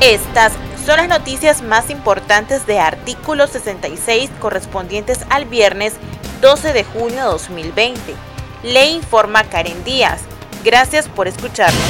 Estas son las noticias más importantes de artículo 66 correspondientes al viernes 12 de junio de 2020. Le informa Karen Díaz. Gracias por escucharnos.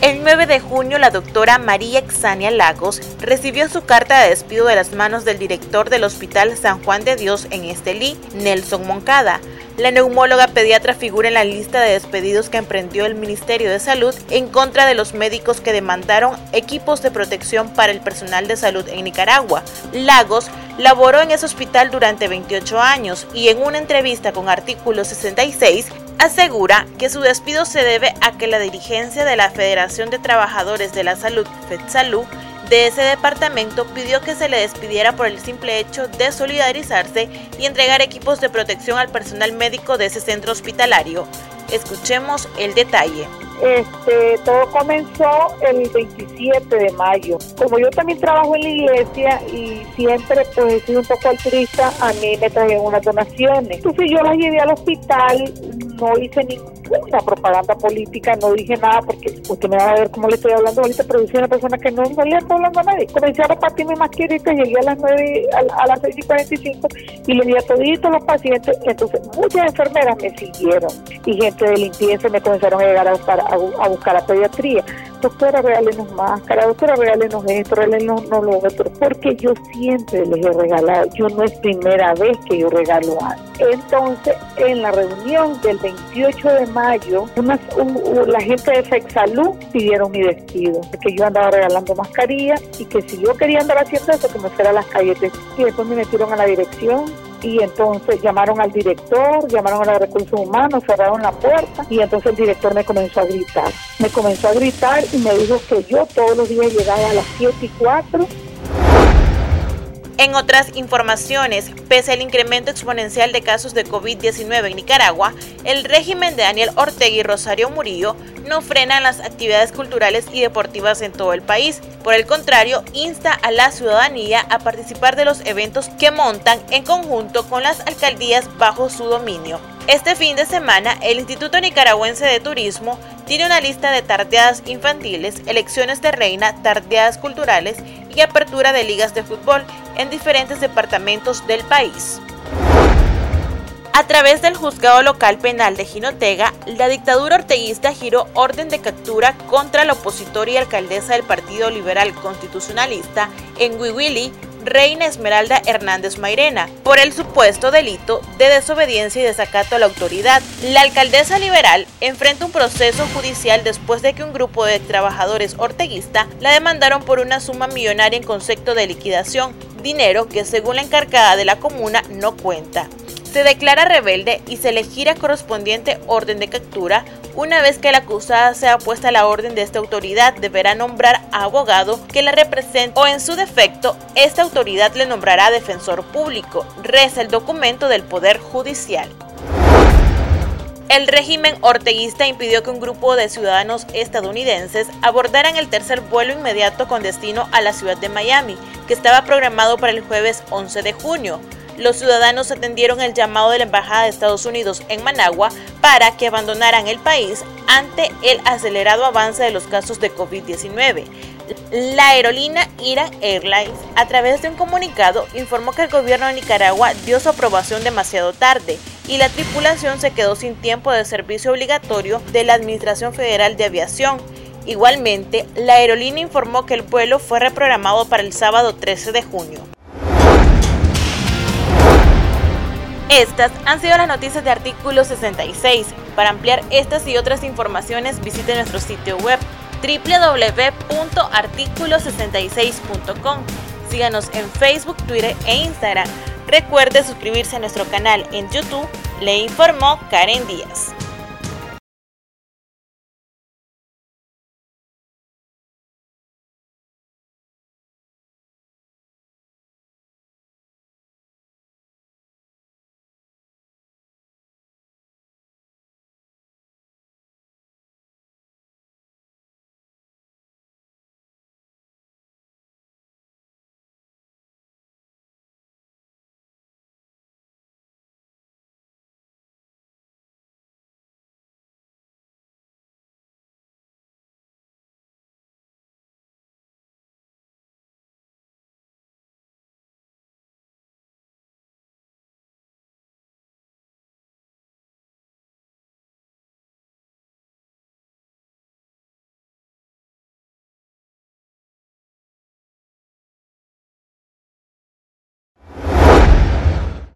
El 9 de junio, la doctora María Exania Lagos recibió su carta de despido de las manos del director del Hospital San Juan de Dios en Estelí, Nelson Moncada. La neumóloga pediatra figura en la lista de despedidos que emprendió el Ministerio de Salud en contra de los médicos que demandaron equipos de protección para el personal de salud en Nicaragua. Lagos laboró en ese hospital durante 28 años y en una entrevista con Artículo 66 asegura que su despido se debe a que la dirigencia de la Federación de Trabajadores de la Salud, FEDSALU, de ese departamento pidió que se le despidiera por el simple hecho de solidarizarse y entregar equipos de protección al personal médico de ese centro hospitalario. Escuchemos el detalle. Este, todo comenzó el 27 de mayo. Como yo también trabajo en la iglesia y siempre pues he un poco altruista, a mí me trajeron unas donaciones. Entonces yo las llevé al hospital, no hice ninguna propaganda política, no dije nada porque usted me va a ver cómo le estoy hablando ahorita, pero soy una persona que no, le estoy hablando a nadie. Comencé a repartir mis mascaritas, llegué a las 9, a, las 6 y 45 y le di a toditos los pacientes. Entonces muchas enfermeras me siguieron y gente de limpieza me comenzaron a llegar a buscar a, buscar la pediatría. Doctora, regálenos máscara, doctora, regálenos esto, regálenos no lo otro, porque yo siempre les he regalado, yo no es primera vez que yo regalo algo. Entonces, en la reunión del 28 de mayo, la gente de Sexalud pidieron mi despido, que yo andaba regalando mascarillas y que si yo quería andar haciendo eso, que me fuera a las calles. Y después me metieron a la dirección y entonces llamaron al director, llamaron a los recursos humanos, cerraron la puerta y entonces el director me comenzó a gritar. Me comenzó a gritar y me dijo que yo todos los días llegaba a las 7 y 4 en otras informaciones, pese al incremento exponencial de casos de COVID-19 en Nicaragua, el régimen de Daniel Ortega y Rosario Murillo no frena las actividades culturales y deportivas en todo el país. Por el contrario, insta a la ciudadanía a participar de los eventos que montan en conjunto con las alcaldías bajo su dominio. Este fin de semana, el Instituto Nicaragüense de Turismo tiene una lista de tardeadas infantiles, elecciones de reina, tardeadas culturales y apertura de ligas de fútbol en diferentes departamentos del país. A través del juzgado local penal de Jinotega, la dictadura orteguista giró orden de captura contra la opositora y alcaldesa del Partido Liberal Constitucionalista en Huihuili, Reina Esmeralda Hernández Mairena, por el supuesto delito de desobediencia y desacato a la autoridad. La alcaldesa liberal enfrenta un proceso judicial después de que un grupo de trabajadores orteguista la demandaron por una suma millonaria en concepto de liquidación, dinero que según la encargada de la comuna no cuenta se declara rebelde y se le gira correspondiente orden de captura. Una vez que la acusada sea puesta a la orden de esta autoridad, deberá nombrar a abogado que la represente o en su defecto, esta autoridad le nombrará defensor público. Reza el documento del Poder Judicial. El régimen orteguista impidió que un grupo de ciudadanos estadounidenses abordaran el tercer vuelo inmediato con destino a la ciudad de Miami, que estaba programado para el jueves 11 de junio los ciudadanos atendieron el llamado de la Embajada de Estados Unidos en Managua para que abandonaran el país ante el acelerado avance de los casos de COVID-19. La aerolínea Iran Airlines, a través de un comunicado, informó que el gobierno de Nicaragua dio su aprobación demasiado tarde y la tripulación se quedó sin tiempo de servicio obligatorio de la Administración Federal de Aviación. Igualmente, la aerolínea informó que el vuelo fue reprogramado para el sábado 13 de junio. Estas han sido las noticias de artículo 66. Para ampliar estas y otras informaciones visite nuestro sitio web www.articulo66.com. Síganos en Facebook, Twitter e Instagram. Recuerde suscribirse a nuestro canal en YouTube. Le informó Karen Díaz.